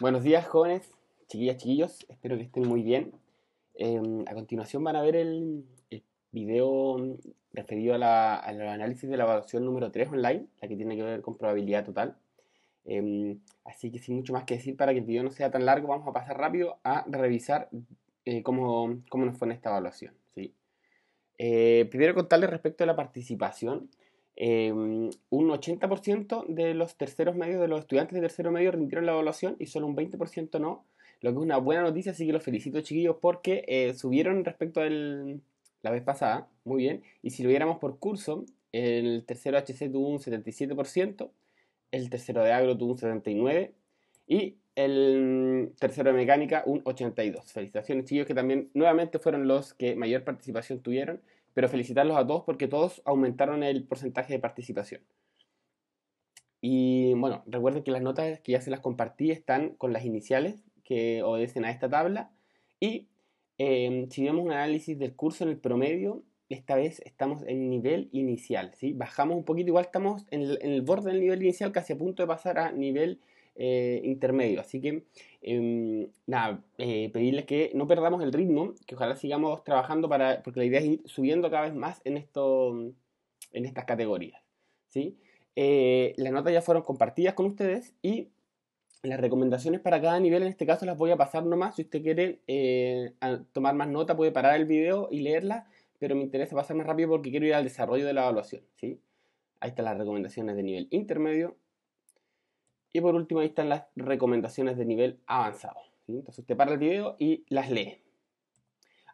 Buenos días, jóvenes, chiquillas, chiquillos. Espero que estén muy bien. Em, a continuación van a ver el, video referido al análisis de la evaluación número 3 online, la que tiene que ver con probabilidad total. Em, así que sin mucho más que decir, para que el video no sea tan largo, vamos a pasar rápido a revisar eh, cómo, cómo, nos fue en esta evaluación. ¿sí? Eh, primero contarles respecto a la participación. Em, un 80% de los terceros medios, de los estudiantes de tercero medio rindieron la evaluación y solo un 20% no, lo que es una buena noticia, así que los felicito chiquillos porque eh, subieron respecto a la vez pasada, muy bien, y si lo viéramos por curso, el tercero HC tuvo un 77%, el tercero de agro tuvo un 79% y el tercero de mecánica un 82%. Felicitaciones chiquillos que también nuevamente fueron los que mayor participación tuvieron pero felicitarlos a todos porque todos aumentaron el porcentaje de participación. Y bueno, recuerden que las notas que ya se las compartí están con las iniciales que obedecen a esta tabla. Y em, si vemos un análisis del curso en el promedio, esta vez estamos en nivel inicial. ¿sí? Bajamos un poquito, igual estamos en el, borde del nivel inicial, casi a punto de pasar a nivel eh, intermedio. Así que, em, eh, pedirles que no perdamos el ritmo, que ojalá sigamos trabajando para, porque la idea es ir subiendo cada vez más en, esto, en estas categorías. ¿sí? Eh, las notas ya fueron compartidas con ustedes y las recomendaciones para cada nivel, en este caso las voy a pasar nomás. Si usted quiere tomar más nota, puede parar el video y leerla, pero me interesa pasar más rápido porque quiero ir al desarrollo de la evaluación. ¿sí? Ahí están las recomendaciones de nivel intermedio, y por último, ahí están las recomendaciones de nivel avanzado. Entonces usted para el video y las lee.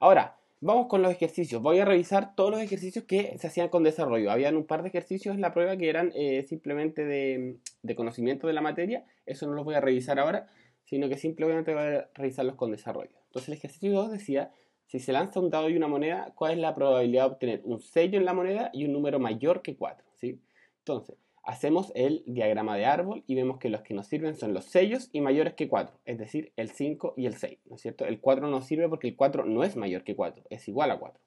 Ahora, vamos con los ejercicios. Voy a revisar todos los ejercicios que se hacían con desarrollo. Habían un par de ejercicios en la prueba que eran eh, simplemente de, conocimiento de la materia. Eso no los voy a revisar ahora, sino que simplemente voy a revisarlos con desarrollo. Entonces el ejercicio 2 decía, si se lanza un dado y una moneda, ¿cuál es la probabilidad de obtener un sello en la moneda y un número mayor que 4? ¿sí? Entonces, hacemos el diagrama de árbol y vemos que los que nos sirven son los sellos y mayores que 4, es decir, el 5 y el 6, ¿no es cierto? El 4 nos sirve porque el 4 no es mayor que 4, es igual a 4.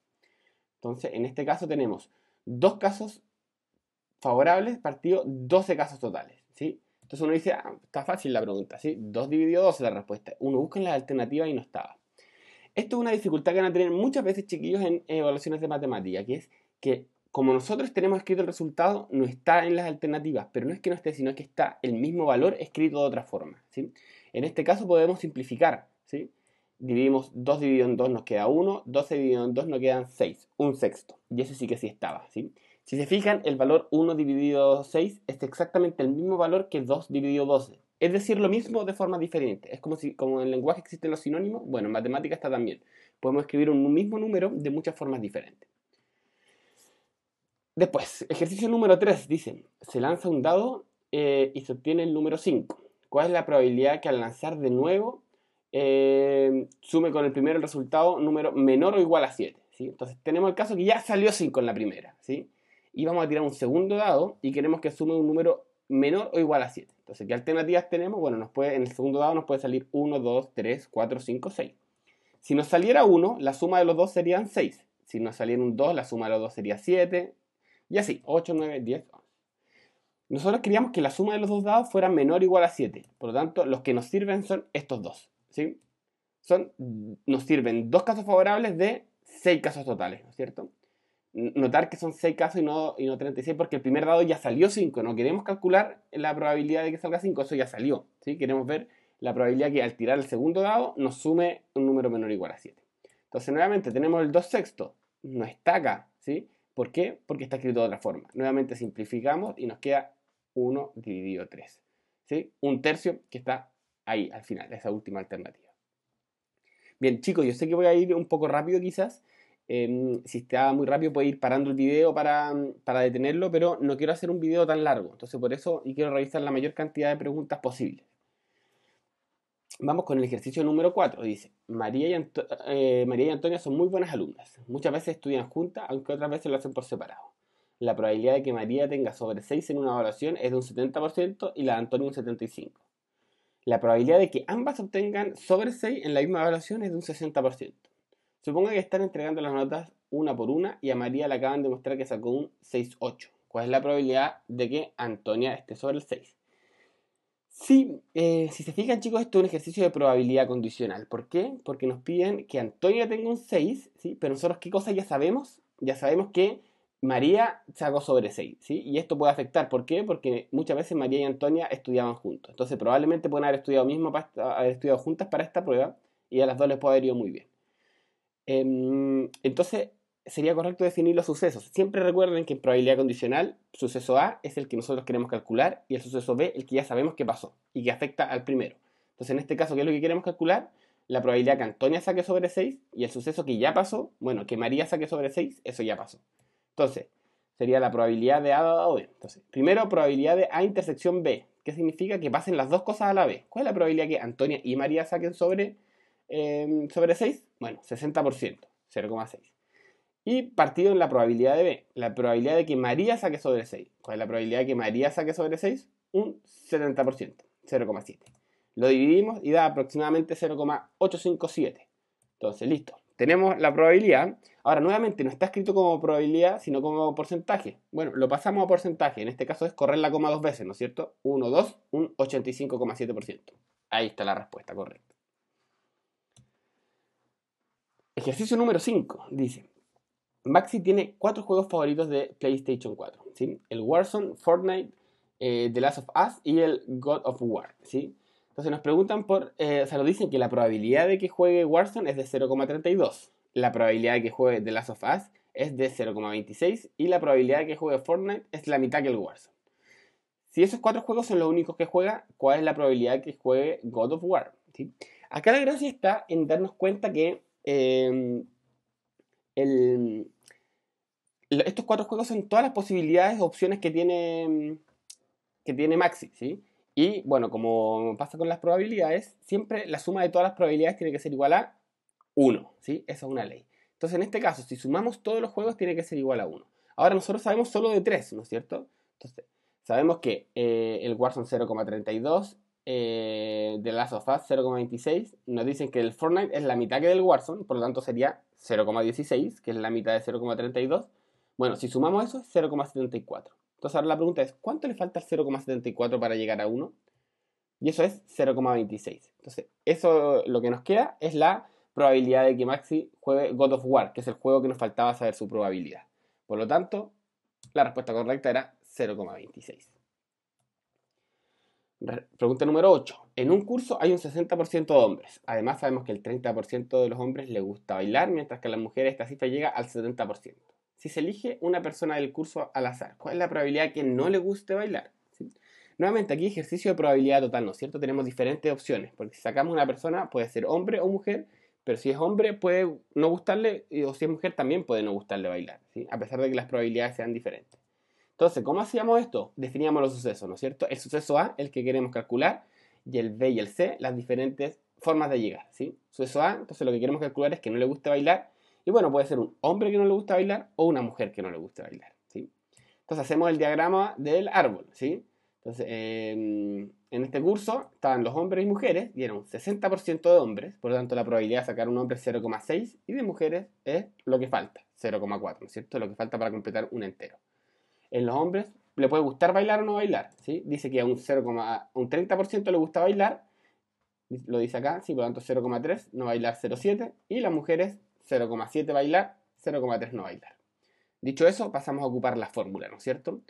Entonces, en este caso tenemos dos casos favorables partido 12 casos totales, ¿sí? Entonces uno dice, ah, está fácil la pregunta, ¿sí? 2 dividido 2 es la respuesta. Uno busca en la alternativa y no estaba. Esto es una dificultad que van a tener muchas veces chiquillos en evaluaciones de matemática, que es que como nosotros tenemos escrito el resultado, no está en las alternativas, pero no es que no esté, sino que está el mismo valor escrito de otra forma. En este caso podemos simplificar. Dividimos 2 dividido en 2 nos queda 1, 12 dividido en 2 nos quedan 6, un sexto. Y ese sí que sí estaba. Si se fijan, el valor 1 dividido 6 es exactamente el mismo valor que 2 dividido 12. Es decir, lo mismo de forma diferente. Es como si como en el lenguaje existen los sinónimos, bueno, en matemática está también. Podemos escribir un mismo número de muchas formas diferentes. Después, ejercicio número 3, dice, se lanza un dado eh, y se obtiene el número 5. ¿Cuál es la probabilidad que al lanzar de nuevo eh, sume con el primero el resultado número menor o igual a 7? ¿sí? Entonces tenemos el caso que ya salió 5 en la primera. ¿sí? Y vamos a tirar un segundo dado y queremos que sume un número menor o igual a 7. Entonces, ¿qué alternativas tenemos? Bueno, nos puede, en el segundo dado nos puede salir 1, 2, 3, 4, 5, 6. Si nos saliera 1, la suma de los dos serían 6. Si nos saliera un 2, la suma de los dos sería 7, y así, 8, 9, 10, 11. Nosotros queríamos que la suma de los dos dados fuera menor o igual a 7. Por lo tanto, los que nos sirven son estos dos. ¿sí? Son, nos sirven dos casos favorables de 6 casos totales, ¿no es cierto? Notar que son 6 casos y no, y no 36 porque el primer dado ya salió 5. No queremos calcular la probabilidad de que salga 5, eso ya salió. ¿sí? Queremos ver la probabilidad que al tirar el segundo dado nos sume un número menor o igual a 7. Entonces, nuevamente, tenemos el 2 sexto. No está acá, ¿sí? ¿Por qué? Porque está escrito de otra forma. Nuevamente simplificamos y nos queda 1 dividido 3. ¿sí? Un tercio que está ahí al final, esa última alternativa. Bien, chicos, yo sé que voy a ir un poco rápido quizás. Em, si está muy rápido puedo ir parando el video para, para, detenerlo, pero no quiero hacer un video tan largo. Entonces por eso y quiero revisar la mayor cantidad de preguntas posibles. Vamos con el ejercicio número 4. Dice, María y, eh, María y Antonia son muy buenas alumnas. Muchas veces estudian juntas, aunque otras veces lo hacen por separado. La probabilidad de que María tenga sobre 6 en una evaluación es de un 70% y la de Antonia un 75%. La probabilidad de que ambas obtengan sobre 6 en la misma evaluación es de un 60%. Suponga que están entregando las notas una por una y a María le acaban de mostrar que sacó un 6-8. ¿Cuál es la probabilidad de que Antonia esté sobre el 6? Sí, eh, si se fijan chicos, esto es un ejercicio de probabilidad condicional. ¿Por qué? Porque nos piden que Antonia tenga un 6, ¿sí? pero nosotros qué cosa ya sabemos? Ya sabemos que María sacó sobre 6, ¿sí? Y esto puede afectar, ¿por qué? Porque muchas veces María y Antonia estudiaban juntos. Entonces probablemente pueden haber estudiado mismo, haber estudiado juntas para esta prueba y a las dos les puede haber ido muy bien. Em, entonces sería correcto definir los sucesos. Siempre recuerden que en probabilidad condicional, suceso A es el que nosotros queremos calcular y el suceso B el que ya sabemos que pasó y que afecta al primero. Entonces, en este caso, ¿qué es lo que queremos calcular? La probabilidad que Antonia saque sobre 6 y el suceso que ya pasó, bueno, que María saque sobre 6, eso ya pasó. Entonces, sería la probabilidad de A dado B. Entonces, primero, probabilidad de A intersección B. ¿Qué significa? Que pasen las dos cosas a la vez. ¿Cuál es la probabilidad que Antonia y María saquen sobre, eh, sobre 6? Bueno, 60%, 0,6. Y partido en la probabilidad de B. La probabilidad de que María saque sobre 6. ¿Cuál es la probabilidad de que María saque sobre 6? Un 70%, 0,7. Lo dividimos y da aproximadamente 0,857. Entonces, listo. Tenemos la probabilidad. Ahora, nuevamente, no está escrito como probabilidad, sino como porcentaje. Bueno, lo pasamos a porcentaje. En este caso es correr la coma dos veces, ¿no es cierto? 1, 2, un 85,7%. Ahí está la respuesta correcta. Ejercicio número 5. Dice, Maxi tiene cuatro juegos favoritos de PlayStation 4, ¿sí? El Warzone, Fortnite, eh, The Last of Us y el God of War, ¿sí? Entonces nos preguntan por, eh, o sea, nos dicen que la probabilidad de que juegue Warzone es de 0,32, la probabilidad de que juegue The Last of Us es de 0,26 y la probabilidad de que juegue Fortnite es la mitad que el Warzone. Si esos cuatro juegos son los únicos que juega, ¿cuál es la probabilidad de que juegue God of War? ¿sí? Acá la gracia está en darnos cuenta que eh, estos cuatro juegos son todas las posibilidades, opciones que tiene, que tiene Maxi, ¿sí? Y bueno, como pasa con las probabilidades, siempre la suma de todas las probabilidades tiene que ser igual a 1, ¿sí? Esa es una ley. Entonces, en este caso, si sumamos todos los juegos, tiene que ser igual a 1. Ahora, nosotros sabemos solo de 3, ¿no es cierto? Entonces, sabemos que eh, el Warzone 0,32, eh, The Last of Us 0,26, nos dicen que el Fortnite es la mitad que del Warzone, por lo tanto sería 0,16, que es la mitad de 0,32. Bueno, si sumamos eso es 0,74. Entonces ahora la pregunta es, ¿cuánto le falta al 0,74 para llegar a 1? Y eso es 0,26. Entonces, eso lo que nos queda es la probabilidad de que Maxi juegue God of War, que es el juego que nos faltaba saber su probabilidad. Por lo tanto, la respuesta correcta era 0,26. Pregunta número 8. En un curso hay un 60% de hombres. Además sabemos que el 30% de los hombres le gusta bailar, mientras que a las mujeres esta cifra llega al 70% si se elige una persona del curso al azar, ¿cuál es la probabilidad que no le guste bailar? Nuevamente aquí ejercicio de probabilidad total, ¿no es cierto? Tenemos diferentes opciones, porque si sacamos una persona puede ser hombre o mujer, pero si es hombre puede no gustarle, o si es mujer también puede no gustarle bailar, a pesar de que las probabilidades sean diferentes. Entonces, ¿cómo hacíamos esto? Definíamos los sucesos, ¿no es cierto? El suceso A, el que queremos calcular, y el B y el C, las diferentes formas de llegar, ¿sí? Suceso A, entonces lo que queremos calcular es que no le guste bailar, y bueno, puede ser un hombre que no le gusta bailar o una mujer que no le guste bailar. ¿sí? Entonces hacemos el diagrama del árbol. ¿sí? Entonces, en este curso estaban los hombres y mujeres y era un 60% de hombres, por lo tanto la probabilidad de sacar un hombre es 0,6 y de mujeres es lo que falta, 0,4, ¿no es cierto? Lo que falta para completar un entero. En los hombres le puede gustar bailar o no bailar, ¿sí? Dice que a un, 0, un 30% le gusta bailar, lo dice acá, sí, por lo tanto 0,3, no bailar 0,7 y las mujeres 0,7 bailar, 0,3 no bailar. Dicho eso, pasamos a ocupar la fórmula, ¿no es cierto?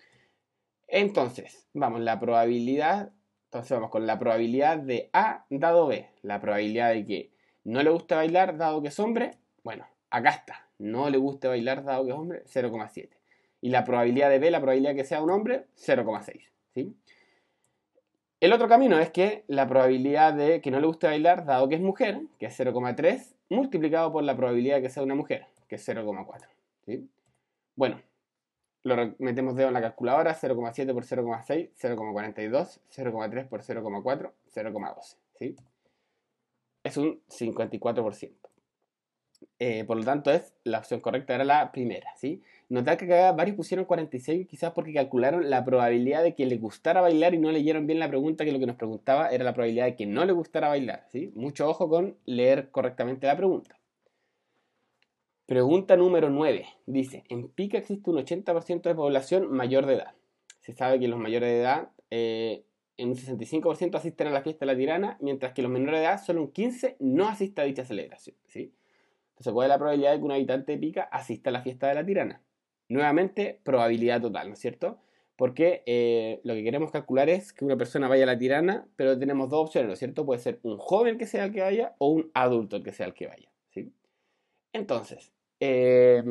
Entonces, vamos, la probabilidad, entonces vamos con la probabilidad de A dado B, la probabilidad de que no le guste bailar dado que es hombre, bueno, acá está, no le guste bailar dado que es hombre, 0,7. Y la probabilidad de B, la probabilidad que sea un hombre, 0,6. ¿sí? El otro camino es que la probabilidad de que no le guste bailar dado que es mujer, que es 0,3, multiplicado por la probabilidad de que sea una mujer, que es 0,4. ¿sí? Bueno, lo metemos dedo en la calculadora, 0,7 por 0,6, 0,42, 0,3 por 0,4, 0,12. ¿sí? Es un 54%. Eh, por lo tanto, es, la opción correcta era la primera. ¿sí? Notar que varios pusieron 46 quizás porque calcularon la probabilidad de que le gustara bailar y no leyeron bien la pregunta, que lo que nos preguntaba era la probabilidad de que no le gustara bailar. ¿sí? Mucho ojo con leer correctamente la pregunta. Pregunta número 9. Dice, en Pica existe un 80% de población mayor de edad. Se sabe que los mayores de edad, eh, en un 65% asisten a la fiesta de la tirana, mientras que los menores de edad, solo un 15% no asiste a dicha celebración. ¿sí? Entonces, ¿cuál es la probabilidad de que un habitante de Pica asista a la fiesta de la tirana? Nuevamente, probabilidad total, ¿no es cierto? Porque eh, lo que queremos calcular es que una persona vaya a la tirana, pero tenemos dos opciones, ¿no es cierto? Puede ser un joven que sea el que vaya o un adulto el que sea el que vaya. ¿sí? Entonces, eh,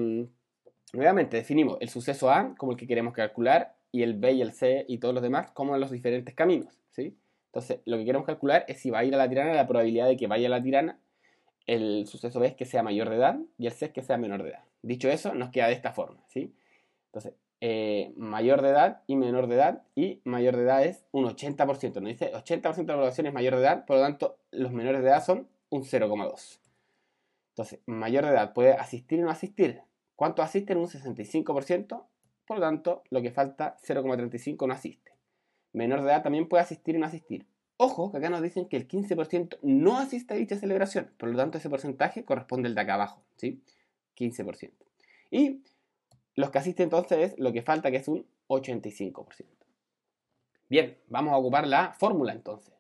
nuevamente definimos el suceso A como el que queremos calcular y el B y el C y todos los demás como los diferentes caminos. ¿sí? Entonces, lo que queremos calcular es si va a ir a la tirana, la probabilidad de que vaya a la tirana. El suceso B es que sea mayor de edad y el C es que sea menor de edad. Dicho eso, nos queda de esta forma. ¿sí? Entonces, eh, mayor de edad y menor de edad, y mayor de edad es un 80%. Nos dice 80% de la población es mayor de edad, por lo tanto, los menores de edad son un 0,2. Entonces, mayor de edad puede asistir y no asistir. ¿Cuánto asisten? Un 65%. Por lo tanto, lo que falta, 0,35 no asiste. Menor de edad también puede asistir y no asistir. Ojo, que acá nos dicen que el 15% no asiste a dicha celebración. Por lo tanto, ese porcentaje corresponde al de acá abajo, ¿sí? 15%. Y los que asisten entonces es lo que falta, que es un 85%. Bien, vamos a ocupar la fórmula entonces.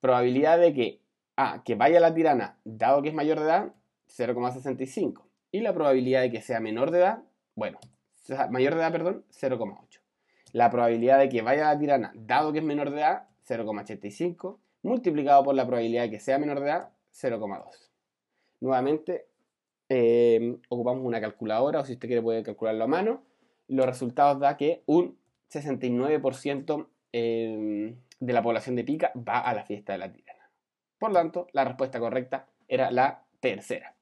Probabilidad de que A, que vaya la tirana, dado que es mayor de edad, 0,65. Y la probabilidad de que sea menor de edad, bueno, mayor de edad, perdón, 0,8. La probabilidad de que vaya la tirana, dado que es menor de edad, 0,85, multiplicado por la probabilidad de que sea menor de edad, 0,2. Nuevamente, eh, ocupamos una calculadora, o si usted quiere puede calcularlo a mano. Los resultados da que un 69% eh, de la población de Pica va a la fiesta de la tirana. Por lo tanto, la respuesta correcta era la tercera.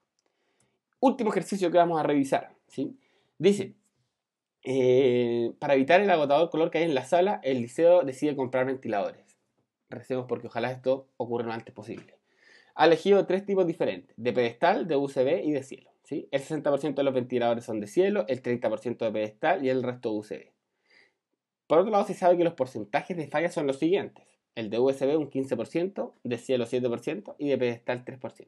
Último ejercicio que vamos a revisar. ¿sí? Dice, eh, para evitar el agotador color que hay en la sala, el liceo decide comprar ventiladores. Recemos porque ojalá esto ocurra lo antes posible. Ha elegido tres tipos diferentes, de pedestal, de UCB y de cielo. El 60% de los ventiladores son de cielo, el 30% de pedestal y el resto UCB. Por otro lado, se sabe que los porcentajes de falla son los siguientes. El de USB un 15%, de cielo 7% y de pedestal 3%.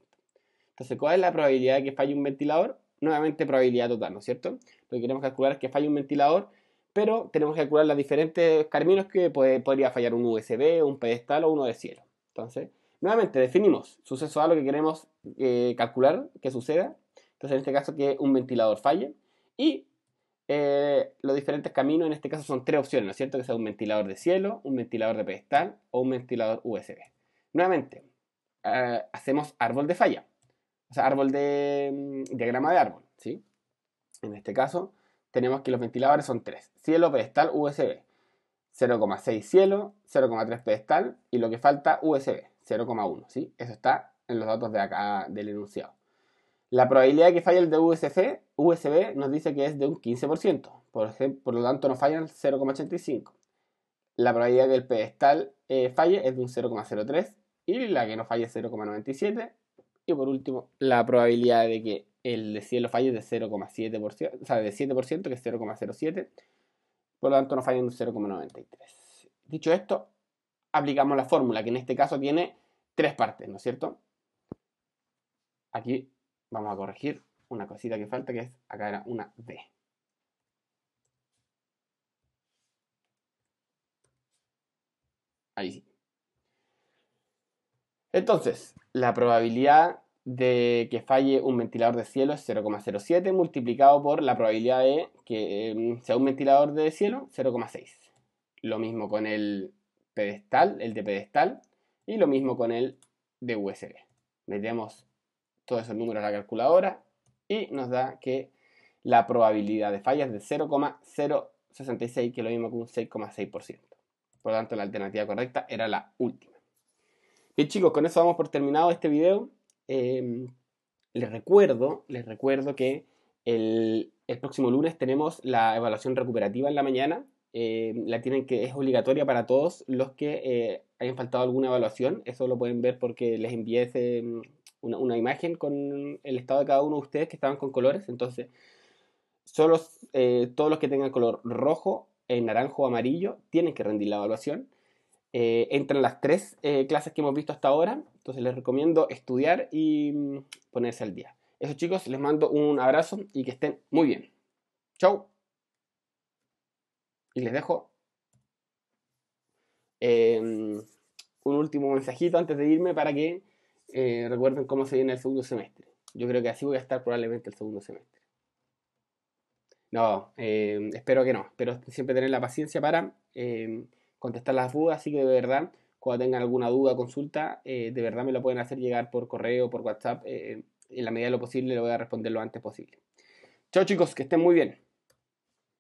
Entonces, ¿cuál es la probabilidad de que falle un ventilador? nuevamente probabilidad total, ¿no es cierto? Lo que queremos calcular es que falle un ventilador, pero tenemos que calcular los diferentes caminos que podría fallar un USB, un pedestal o uno de cielo. Entonces, nuevamente definimos suceso A lo que queremos eh, calcular que suceda. Entonces, en este caso, que un ventilador falle. Y eh, los diferentes caminos, en este caso, son tres opciones, ¿no es cierto? Que sea un ventilador de cielo, un ventilador de pedestal o un ventilador USB. Nuevamente, eh, hacemos árbol de falla o sea, árbol de mm, diagrama de árbol, ¿sí? En este caso, tenemos que los ventiladores son tres. Cielo, pedestal, USB. 0,6 cielo, 0,3 pedestal y lo que falta USB, 0,1, ¿sí? Eso está en los datos de acá del enunciado. La probabilidad de que falle el de USB, USB nos dice que es de un 15%, por, ejemplo, por lo tanto no falla el 0,85. La probabilidad de que el pedestal eh, falle es de un 0,03 y la que no falle es 0,97 y por último, la probabilidad de que el de cielo falle es de 0,7%, o sea, de 7%, que es 0,07. Por lo tanto, nos falla en 0,93. Dicho esto, aplicamos la fórmula, que en este caso tiene tres partes, ¿no es cierto? Aquí vamos a corregir una cosita que falta, que es, acá era una D. Ahí sí. Entonces, la probabilidad de que falle un ventilador de cielo es 0,07 multiplicado por la probabilidad de que em, sea un ventilador de cielo, 0,6. Lo mismo con el pedestal, el de pedestal, y lo mismo con el de USB. Metemos todos esos números a la calculadora y nos da que la probabilidad de falla es de 0,066, que es lo mismo que un 6,6%. Por lo tanto, la alternativa correcta era la última. Bien chicos, con eso vamos por terminado este video. Em, les recuerdo, les recuerdo que el, próximo lunes tenemos la evaluación recuperativa en la mañana. Em, la tienen que es obligatoria para todos los que eh, hayan faltado alguna evaluación. Eso lo pueden ver porque les envié una, imagen con el estado de cada uno de ustedes que estaban con colores. Entonces, solo eh, todos los que tengan color rojo, naranjo o amarillo tienen que rendir la evaluación eh, entran las tres eh, clases que hemos visto hasta ahora. Entonces les recomiendo estudiar y mm, ponerse al día. Eso chicos, les mando un abrazo y que estén muy bien. Chau. Y les dejo Em, un último mensajito antes de irme para que eh, recuerden cómo se viene el segundo semestre. Yo creo que así voy a estar probablemente el segundo semestre. No, em, espero que no. Espero siempre tener la paciencia para em, contestar las dudas. Así que de verdad, cuando tengan alguna duda, consulta, eh, de verdad me lo pueden hacer llegar por correo, por WhatsApp. Eh, en la medida de lo posible le voy a responder lo antes posible. Chao chicos, que estén muy bien.